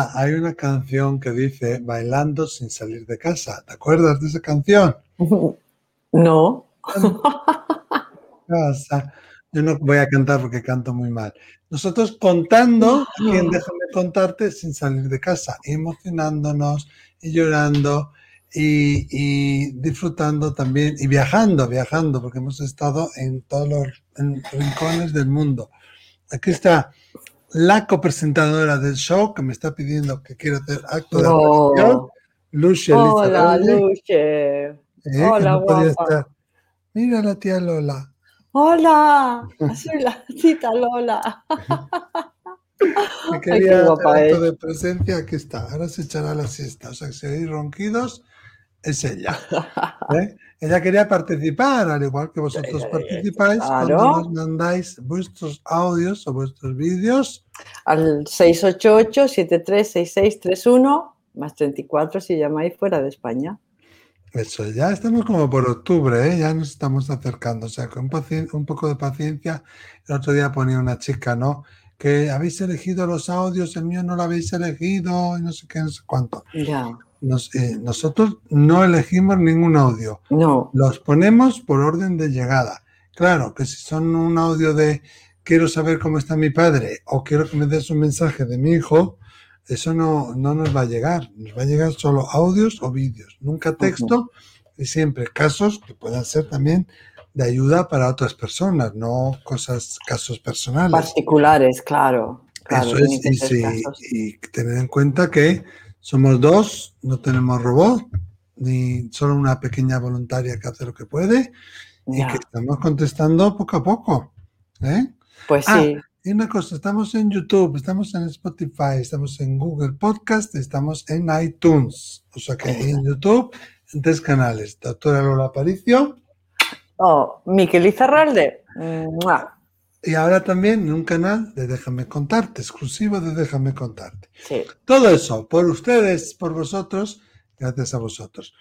Lola, hay una canción que dice Bailando sin salir de casa. ¿Te acuerdas de esa canción? No. Casa. Yo no voy a cantar porque canto muy mal. Nosotros contando, ¿quién déjame contarte sin salir de casa, emocionándonos y llorando y, disfrutando también y viajando, viajando, porque hemos estado en todos los rincones del mundo. Aquí está la copresentadora del show que me está pidiendo que quiera hacer acto de aparición, Luce Hola, Luce. ¿Eh? Hola, guapa. Mira la tía Lola. Hola, soy la cita Lola. Me quería acto de presencia, aquí está. Ahora se echará la siesta. O sea, si hay ronquidos, es ella. ¿eh? Ella quería participar, al igual que vosotros participáis cuando nos mandáis vuestros audios o vuestros vídeos. Al 688-736631 más 34 si llamáis fuera de España. Eso, ya estamos como por octubre, ¿eh? ya nos estamos acercando. O sea, con un, poco de paciencia. El otro día ponía una chica, ¿no? Que habéis elegido los audios, el mío no lo habéis elegido, y no sé qué, no sé cuánto. Ya. Eh, nosotros no elegimos ningún audio. No. Los ponemos por orden de llegada. Claro, que si son un audio de quiero saber cómo está mi padre o quiero que me des un mensaje de mi hijo, eso no, no nos va a llegar. Nos va a llegar solo audios o vídeos, nunca texto y siempre casos que puedan ser también de ayuda para otras personas, no cosas, casos personales. Particulares, claro. Eso es, y tener en cuenta que somos dos, no tenemos robot, ni solo una pequeña voluntaria que hace lo que puede, y que estamos contestando poco a poco. ¿eh? Pues ah, sí. Y una cosa, estamos en YouTube, estamos en Spotify, estamos en Google Podcast, estamos en iTunes. O sea que en YouTube, en tres canales. Doctora Lola Aparicio. Oh, Miquel Izarralde. Y ahora también en un canal de Déjame Contarte, exclusivo de Déjame Contarte. Sí. Todo eso, por ustedes, por vosotros, gracias a vosotros.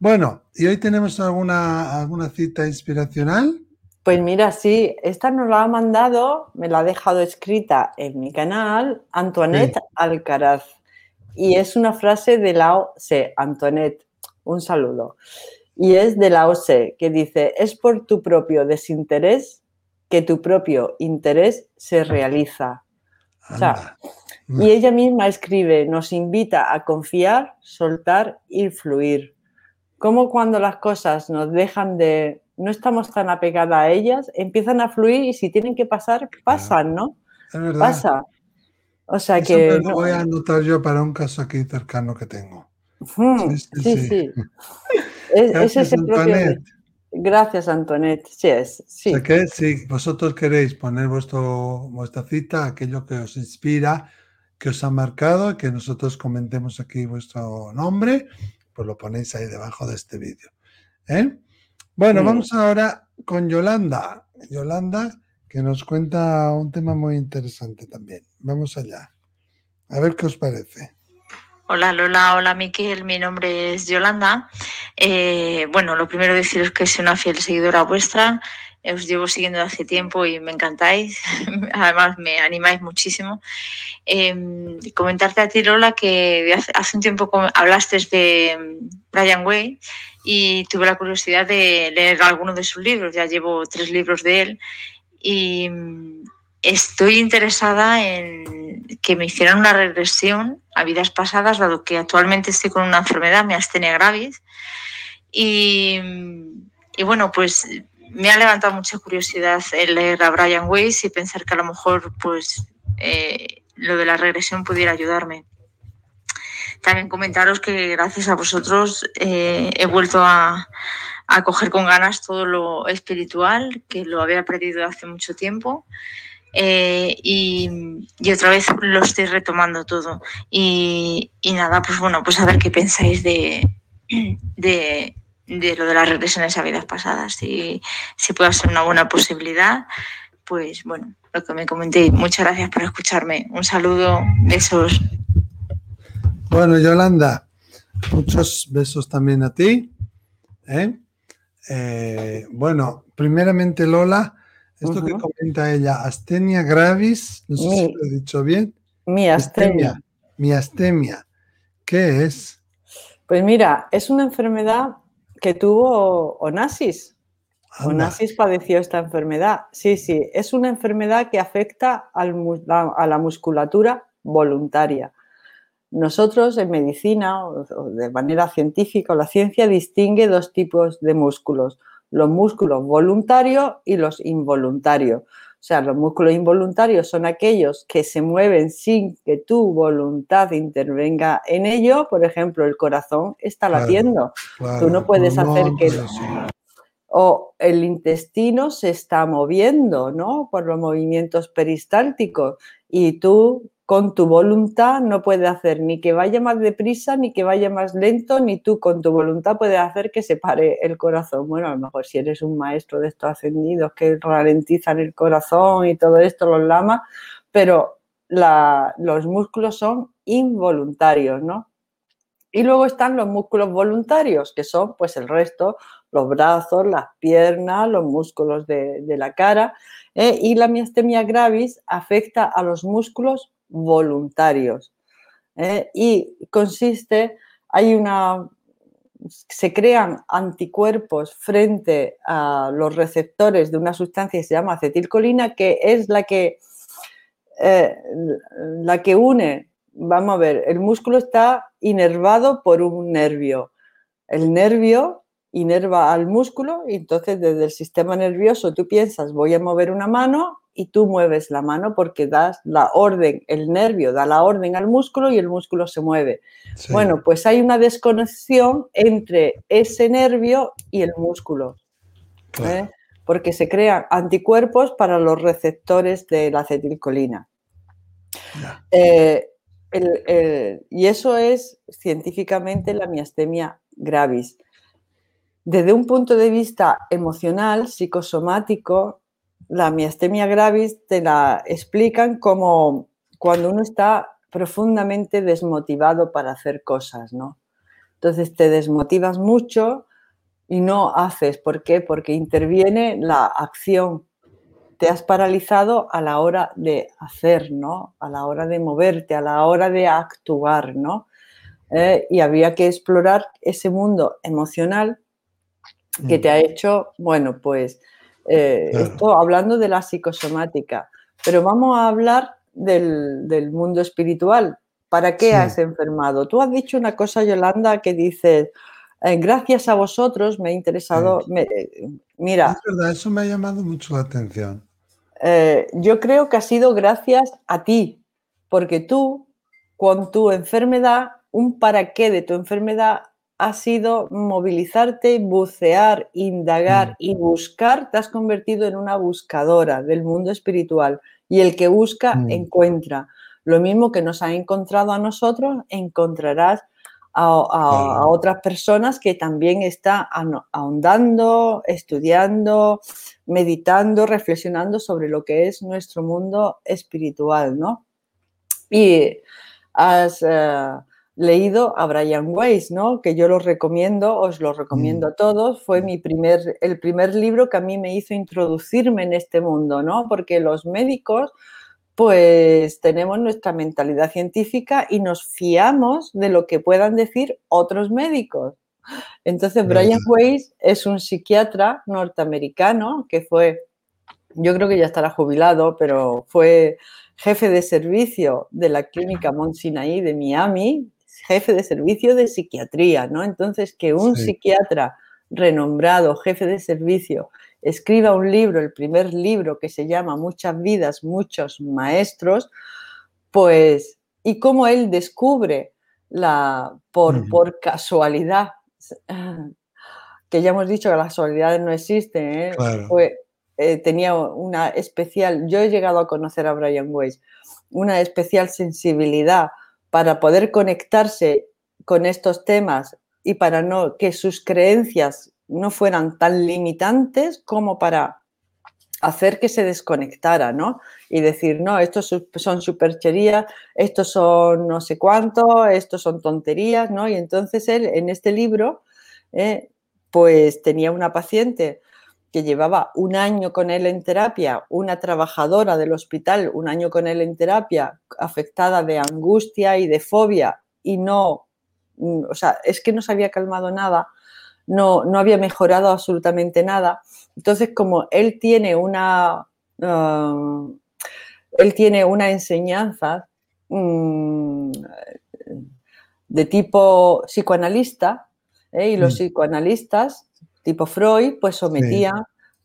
Bueno, ¿y hoy tenemos alguna, alguna cita inspiracional? Pues mira, sí, esta nos la ha mandado, me la ha dejado escrita en mi canal, Antoinette Alcaraz. Y es una frase de la OCE, Antoinette, un saludo. Y es de la OCE, que dice, es por tu propio desinterés que tu propio interés se realiza. y ella misma escribe, nos invita a confiar, soltar y fluir. Como cuando las cosas nos dejan de, no estamos tan apegadas a ellas, empiezan a fluir y si tienen que pasar, pasan, ¿no? Pasa. O sea que... lo voy a anotar yo para un caso aquí cercano que tengo. sí, sí. es. Gracias, Antoinette. Sí, es. Sí. que si vosotros queréis poner vuestro, vuestra cita, aquello que os inspira, que os ha marcado, que nosotros comentemos aquí vuestro nombre, pues lo ponéis ahí debajo de este vídeo. ¿eh? Bueno, vamos ahora con Yolanda. Yolanda, que nos cuenta un tema muy interesante también. Vamos allá. A ver qué os parece. Hola Lola, hola Miquel, mi nombre es Yolanda. Eh, bueno, lo primero deciros que soy una fiel seguidora vuestra, os llevo siguiendo hace tiempo y me encantáis, además me animáis muchísimo. Em, comentarte a ti Lola que hace, un tiempo hablaste de Brian Way y tuve la curiosidad de leer alguno de sus libros, ya llevo tres libros de él y estoy interesada en que me hicieran una regresión a vidas pasadas, dado que actualmente estoy con una enfermedad, mi astenia gravis. Y, bueno, pues me ha levantado mucha curiosidad el leer a Brian Weiss y pensar que a lo mejor pues eh, lo de la regresión pudiera ayudarme. También comentaros que gracias a vosotros eh, he vuelto a coger con ganas todo lo espiritual, que lo había perdido hace mucho tiempo. Eh, y, otra vez lo estoy retomando todo. Y, nada, pues bueno, pues a ver qué pensáis de, de, lo de las regresiones a vidas pasadas. Si, si puede ser una buena posibilidad, pues bueno, lo que me comenté. Muchas gracias por escucharme. Un saludo, besos. Bueno, Yolanda, muchos besos también a ti. ¿eh? Eh, bueno, primeramente Lola, esto que comenta ella, astenia gravis, no sé si lo he dicho bien. Mi astenia. miastemia. ¿Qué es? Pues mira, es una enfermedad que tuvo Onassis. Onassis padeció esta enfermedad. Sí, sí, es una enfermedad que afecta a la musculatura voluntaria. Nosotros en medicina o de manera científica la ciencia distingue dos tipos de músculos, los músculos voluntarios y los involuntarios. O sea, los músculos involuntarios son aquellos que se mueven sin que tu voluntad intervenga en ello. Por ejemplo, el corazón está latiendo. Tú no puedes hacer que... O el intestino se está moviendo, ¿no? Por los movimientos peristálticos. Y tú con tu voluntad no puedes hacer ni que vaya más deprisa, ni que vaya más lento, ni tú con tu voluntad puedes hacer que se pare el corazón. Bueno, a lo mejor si eres un maestro de estos ascendidos que ralentizan el corazón y todo esto, los lamas, pero los músculos son involuntarios, ¿no? Y luego están los músculos voluntarios, que son pues el resto, los brazos, las piernas, los músculos de, la cara. ¿eh? Y la miastemia gravis afecta a los músculos voluntarios. ¿eh? Y consiste, hay una, se crean anticuerpos frente a los receptores de una sustancia que se llama acetilcolina, que es la que, eh, la que une, vamos a ver, el músculo está inervado por un nervio. El nervio inerva al músculo entonces desde el sistema nervioso tú piensas voy a mover una mano y tú mueves la mano porque das la orden, el nervio da la orden al músculo y el músculo se mueve. Bueno, pues hay una desconexión entre ese nervio y el músculo. ¿eh? Porque se crean anticuerpos para los receptores de la acetilcolina. Eh, y eso es científicamente la miastemia gravis. Desde un punto de vista emocional, psicosomático, la miastemia gravis te la explican como cuando uno está profundamente desmotivado para hacer cosas, ¿no? Entonces te desmotivas mucho y no haces. ¿Por qué? Porque interviene la acción. Te has paralizado a la hora de hacer, ¿no? A la hora de moverte, a la hora de actuar, ¿no? Eh, y había que explorar ese mundo emocional que te ha hecho, bueno, pues eh, esto hablando de la psicosomática, pero vamos a hablar del, mundo espiritual. ¿Para qué has enfermado? Tú has dicho una cosa, Yolanda, que dices, eh, gracias a vosotros me ha interesado. Eh, mira. Es verdad, eso me ha llamado mucho la atención. yo creo que ha sido gracias a ti, porque tú, con tu enfermedad, un para qué de tu enfermedad ha sido movilizarte, bucear, indagar mm. y buscar, te has convertido en una buscadora del mundo espiritual y el que busca mm. encuentra. Lo mismo que nos ha encontrado a nosotros, encontrarás a, otras personas que también están ahondando, estudiando, meditando, reflexionando sobre lo que es nuestro mundo espiritual, ¿no? Y has... Eh, leído a Brian Weiss, ¿no? que yo lo recomiendo, os lo recomiendo mm. a todos. Fue mi primer, el primer libro que a mí me hizo introducirme en este mundo, ¿no? porque los médicos pues tenemos nuestra mentalidad científica y nos fiamos de lo que puedan decir otros médicos. Entonces, Brian Weiss es un psiquiatra norteamericano que fue, yo creo que ya estará jubilado, pero fue jefe de servicio de la clínica Mount Sinai de Miami, jefe de servicio de psiquiatría, ¿no? Entonces, que un psiquiatra renombrado, jefe de servicio, escriba un libro, el primer libro que se llama Muchas vidas, muchos maestros, pues, y cómo él descubre la, por, por casualidad, que ya hemos dicho que las casualidades no existen, ¿eh? eh, tenía una especial, yo he llegado a conocer a Brian Weiss, una especial sensibilidad para poder conectarse con estos temas y para no que sus creencias no fueran tan limitantes como para hacer que se desconectara, ¿no? Y decir, no, estos son supercherías, estos son no sé cuánto, estos son tonterías, ¿no? Y entonces él en este libro, eh, pues tenía una paciente que llevaba un año con él en terapia, una trabajadora del hospital, un año con él en terapia, afectada de angustia y de fobia, y no, mm, o sea, es que no se había calmado nada, no, no había mejorado absolutamente nada. Entonces, como él tiene una, ah, él tiene una enseñanza mm, de tipo psicoanalista, ¿eh? y los mm. psicoanalistas tipo Freud, pues sometía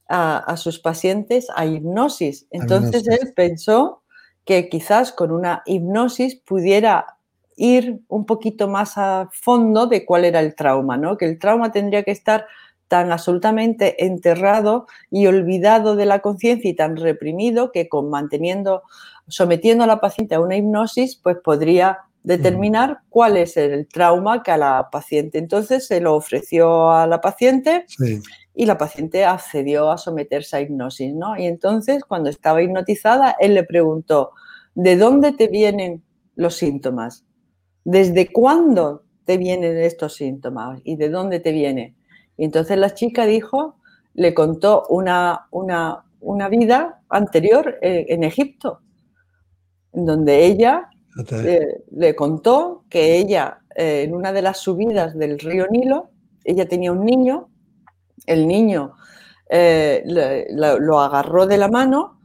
a, sus pacientes a hipnosis. Entonces él pensó que quizás con una hipnosis pudiera ir un poquito más a fondo de cuál era el trauma, ¿no? Que el trauma tendría que estar tan absolutamente enterrado y olvidado de la conciencia y tan reprimido que con manteniendo, sometiendo a la paciente a una hipnosis, pues podría determinar cuál es el trauma que a la paciente. Entonces se lo ofreció a la paciente y la paciente accedió a someterse a hipnosis, ¿no? Y entonces cuando estaba hipnotizada, él le preguntó, ¿de dónde te vienen los síntomas? ¿Desde cuándo te vienen estos síntomas? ¿Y de dónde te viene? Y entonces la chica dijo, le contó una, una, una vida anterior eh, en Egipto, en donde ella le contó que ella, eh, en una de las subidas del río Nilo, ella tenía un niño, el niño eh, lo agarró de la mano,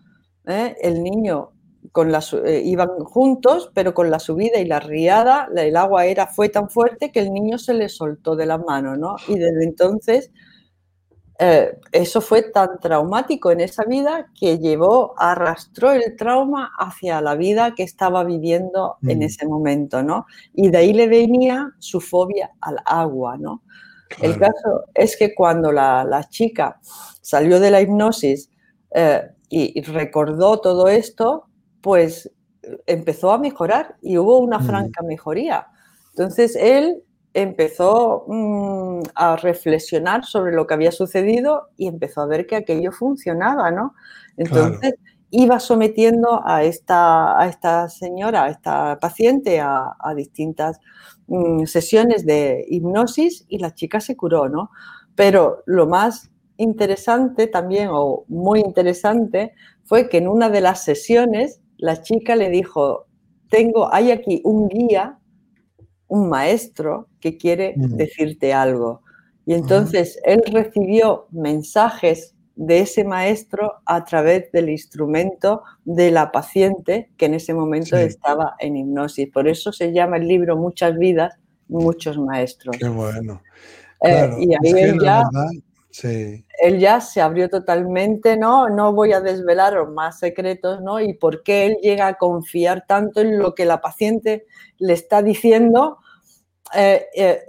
eh, el niño con la, iban juntos, pero con la subida y la riada, el agua era, fue tan fuerte que el niño se le soltó de la mano, ¿no? Y desde entonces eh, eso fue tan traumático en esa vida que llevó, arrastró el trauma hacia la vida que estaba viviendo en mm. ese momento, ¿no? Y de ahí le venía su fobia al agua, ¿no? El caso es que cuando la, chica salió de la hipnosis eh, y, recordó todo esto, pues empezó a mejorar y hubo una mm. franca mejoría. Entonces él empezó mm, a reflexionar sobre lo que había sucedido y empezó a ver que aquello funcionaba, ¿no? Entonces iba sometiendo a esta, a esta señora, a esta paciente, a, distintas mm, sesiones de hipnosis y la chica se curó, ¿no? Pero lo más interesante también, o muy interesante, fue que en una de las sesiones la chica le dijo, tengo, hay aquí un guía un maestro que quiere mm. decirte algo. Y entonces él recibió mensajes de ese maestro a través del instrumento de la paciente que en ese momento estaba en hipnosis. Por eso se llama el libro Muchas vidas, muchos maestros. Qué bueno. Eh, y ahí él, ya, él ya se abrió totalmente, ¿no? No voy a desvelar más secretos, ¿no? Y por qué él llega a confiar tanto en lo que la paciente le está diciendo, eh, eh,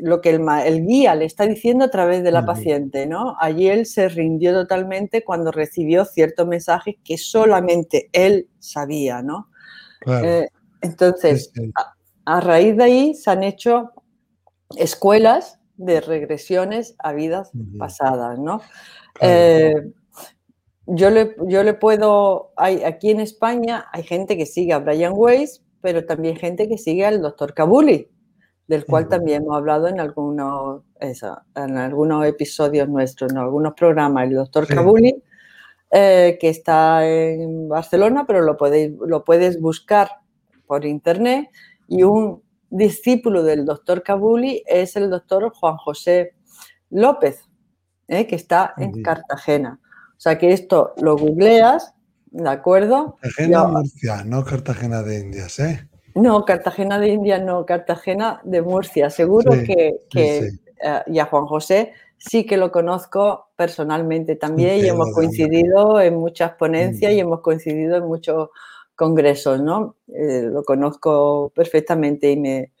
lo que el, guía le está diciendo a través de la paciente, ¿no? Allí él se rindió totalmente cuando recibió ciertos mensajes que solamente él sabía, ¿no? Eh, entonces, A, raíz de ahí se han hecho escuelas de regresiones a vidas pasadas, ¿no? yo, le, yo le puedo, hay, aquí en España hay gente que sigue a Brian Weiss, pero también gente que sigue al doctor Kabuli, del cual también hemos hablado en algunos, en algunos episodios nuestros, en algunos programas. El doctor Kabuli, eh, que está en Barcelona, pero lo, podéis, lo puedes buscar por internet. Y un discípulo del doctor Kabuli es el doctor Juan José López, eh, que está en Cartagena. O sea que esto lo googleas, ¿de acuerdo? Cartagena, Murcia, no Cartagena de Indias, ¿eh? No, Cartagena de India no, Cartagena de Murcia. Seguro que, eh, y a Juan José sí que lo conozco personalmente también y hemos coincidido en muchas ponencias y hemos coincidido en muchos congresos, ¿no? Eh, lo conozco perfectamente y me,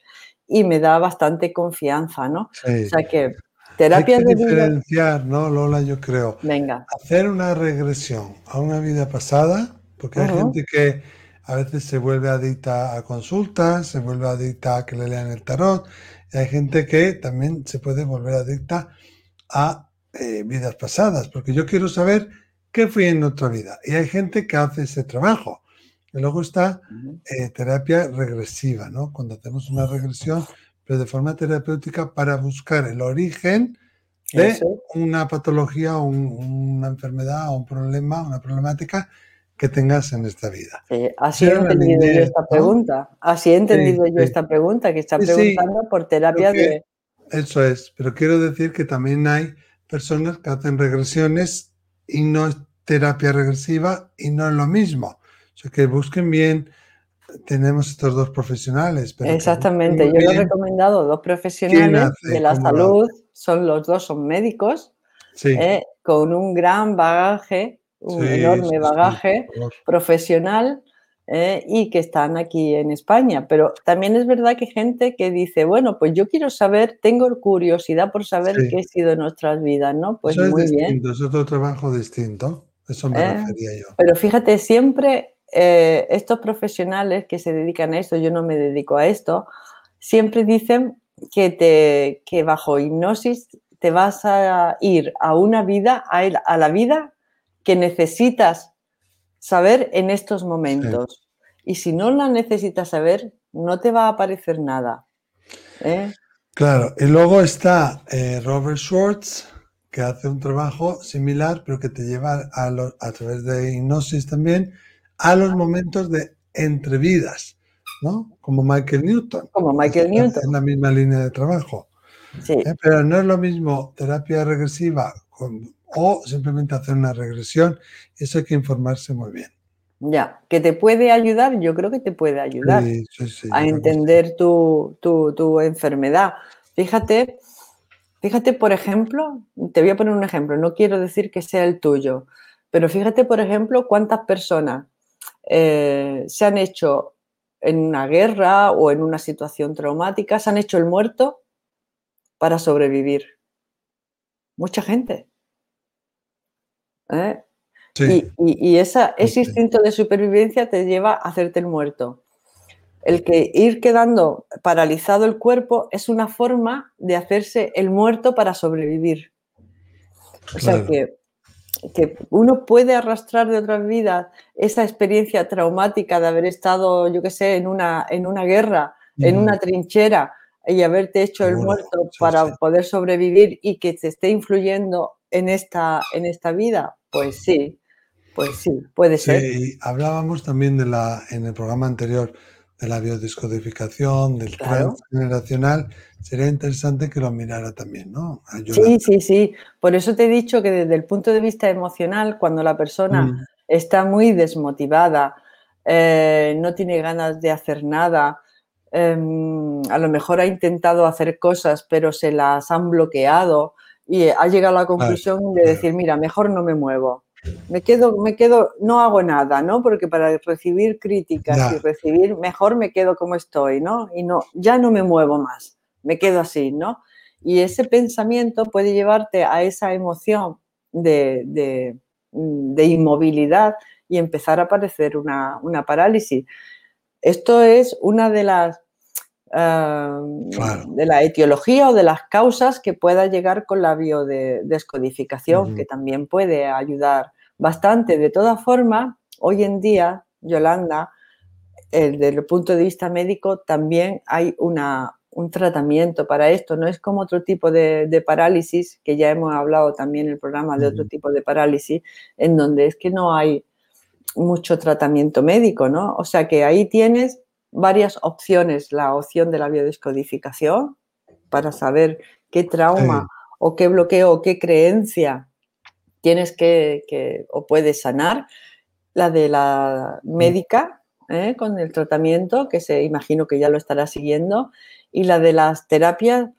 y me da bastante confianza, ¿no? O sea que terapia Hay que diferenciar, ¿no, Lola? Yo creo. Venga. Hacer una regresión a una vida pasada, porque hay gente que a veces se vuelve adicta a consultas, se vuelve adicta a que le lean el tarot, y hay gente que también se puede volver adicta a eh, vidas pasadas, porque yo quiero saber qué fui en otra vida. Y hay gente que hace ese trabajo. Y luego está eh, terapia regresiva, ¿no? Cuando hacemos una regresión, pero de forma terapéutica para buscar el origen de una patología o una enfermedad o un problema, una problemática que tengas en esta vida. así he entendido yo esta pregunta. Así he entendido yo esta pregunta, que está preguntando por terapia de... Eso es, pero quiero decir que también hay personas que hacen regresiones y no es terapia regresiva y no es lo mismo. Sea, que busquen bien tenemos estos dos profesionales. Exactamente, yo he recomendado dos profesionales de la salud, son los dos son médicos, eh, con un gran bagaje, un enorme bagaje profesional eh, y que están aquí en España. Pero también es verdad que hay gente que dice, bueno, pues yo quiero saber, tengo curiosidad por saber qué ha sido nuestras vidas, ¿no? Pues muy bien. Es otro trabajo distinto, eso me eh, refería yo. Pero fíjate, siempre eh, estos profesionales que se dedican a esto, yo no me dedico a esto, siempre dicen que, te, que bajo hipnosis te vas a ir a una vida, a, la vida que necesitas saber en estos momentos. Y si no la necesitas saber, no te va a aparecer nada. ¿eh? Claro, y luego está eh, Robert Schwartz, que hace un trabajo similar, pero que te lleva a, a través de hipnosis también a los momentos de entrevidas, ¿no? Como Michael Newton. Como Michael Newton. En la misma línea de trabajo. Sí. ¿Eh? Pero no es lo mismo terapia regresiva o simplemente hacer una regresión. Eso hay que informarse muy bien. Ya, que te puede ayudar, yo creo que te puede ayudar a entender tu, tu, enfermedad. Fíjate, fíjate, por ejemplo, te voy a poner un ejemplo, no quiero decir que sea el tuyo, pero fíjate, por ejemplo, cuántas personas eh, se han hecho en una guerra o en una situación traumática, se han hecho el muerto para sobrevivir. Mucha gente. ¿eh? Y, ese instinto de supervivencia te lleva a hacerte el muerto. El que ir quedando paralizado el cuerpo es una forma de hacerse el muerto para sobrevivir. O sea que que uno puede arrastrar de otras vidas esa experiencia traumática de haber estado, yo qué sé, en una, en una guerra, en una trinchera y haberte hecho el muerto para poder sobrevivir y que te esté influyendo en esta, en esta vida, pues sí, pues sí, puede ser. Sí, hablábamos también de la, en el programa anterior de la biodescodificación, del transgeneracional, sería interesante que lo mirara también, ¿no? Sí, sí, sí. Por eso te he dicho que desde el punto de vista emocional, cuando la persona mm. está muy desmotivada, eh, no tiene ganas de hacer nada, em, a lo mejor ha intentado hacer cosas, pero se las han bloqueado y ha llegado a la conclusión de decir, mira, mejor no me muevo me quedo, me quedo, no hago nada, ¿no? Porque para recibir críticas y recibir mejor me quedo como estoy, ¿no? Y no, ya no me muevo más, me quedo así, ¿no? Y ese pensamiento puede llevarte a esa emoción de, inmovilidad y empezar a padecer una, una parálisis. Esto es una de las de la etiología o de las causas que pueda llegar con la biodescodificación, que también puede ayudar bastante. De todas formas, hoy en día, Yolanda, desde el punto de vista médico, también hay una, un tratamiento para esto. No es como otro tipo de, parálisis, que ya hemos hablado también en el programa de otro tipo de parálisis, en donde es que no hay mucho tratamiento médico, ¿no? O sea que ahí tienes varias opciones. La opción de la biodescodificación para saber qué trauma o qué bloqueo o qué creencia tienes que, o puedes sanar. La de la médica ¿eh? con el tratamiento, que se imagino que ya lo estará siguiendo, y la de las terapias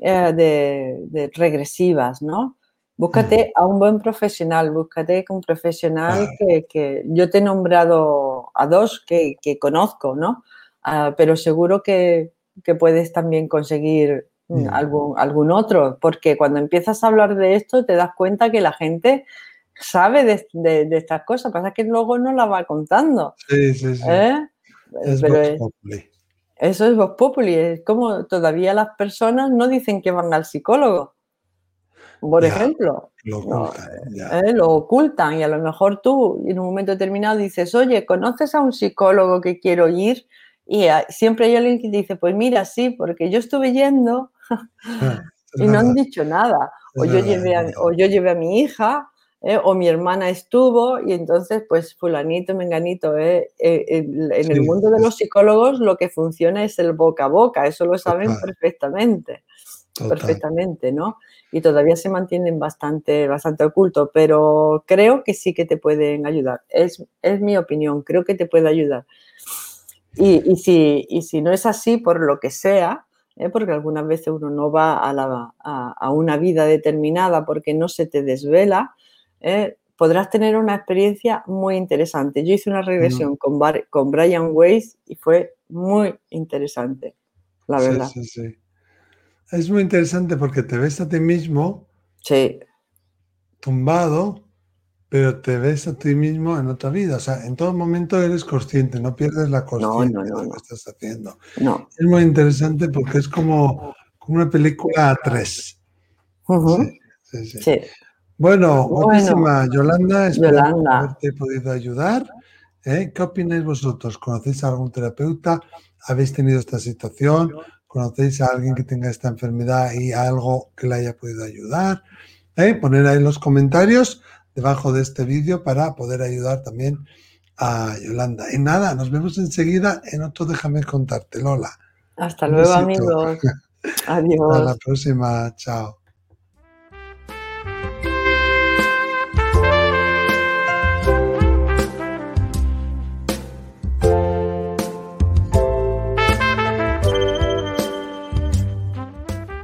eh, de, regresivas, ¿no? Búscate a un buen profesional, búscate un profesional que, yo te he nombrado a dos que, que conozco, ¿no? Ah, pero seguro que, puedes también conseguir mm, algún, algún otro, porque cuando empiezas a hablar de esto te das cuenta que la gente sabe de, estas cosas, pasa que luego no la va contando. Sí, sí, sí. ¿Eh? Es Eso es Vox Populi, es como todavía las personas no dicen que van al psicólogo, por ejemplo. Lo ocultan, ¿eh? lo ocultan y a lo mejor tú en un momento determinado dices, oye, ¿conoces a un psicólogo que quiero ir? Y siempre hay alguien que dice, pues mira, sí, porque yo estuve yendo y no han dicho nada. o, yo llevé a, o yo llevé a mi hija, ¿eh? o mi hermana estuvo, y entonces, pues, fulanito, menganito, ¿eh? eh en, el mundo de los psicólogos lo que funciona es el boca a boca, eso lo saben perfectamente, perfectamente, ¿no? Y todavía se mantienen bastante, bastante oculto, pero creo que sí que te pueden ayudar. Es, es mi opinión, creo que te puede ayudar. Y, y, si, y si no es así, por lo que sea, ¿eh? porque algunas veces uno no va a, la, a, una vida determinada porque no se te desvela, ¿eh? podrás tener una experiencia muy interesante. Yo hice una regresión con, con Brian Weiss y fue muy interesante, la verdad. Sí, sí, sí. Es muy interesante porque te ves a ti mismo sí. tumbado pero te ves a ti mismo en otra vida. O sea, en todo momento eres consciente, no pierdes la conciencia de lo que estás haciendo. Es muy interesante porque es como, una película a tres. sí, sí, sí. Bueno, muchísima Yolanda, espero haberte podido ayudar. ¿eh? ¿Qué opináis vosotros? ¿Conocéis a algún terapeuta? ¿Habéis tenido esta situación? ¿Conocéis a alguien que tenga esta enfermedad y algo que le haya podido ayudar? ¿Eh? Poner ahí los comentarios debajo de este vídeo para poder ayudar también a Yolanda. Y nada, nos vemos enseguida en otro Déjame contarte, Lola. Hasta luego, amigos. Adiós. Hasta la próxima. Chao.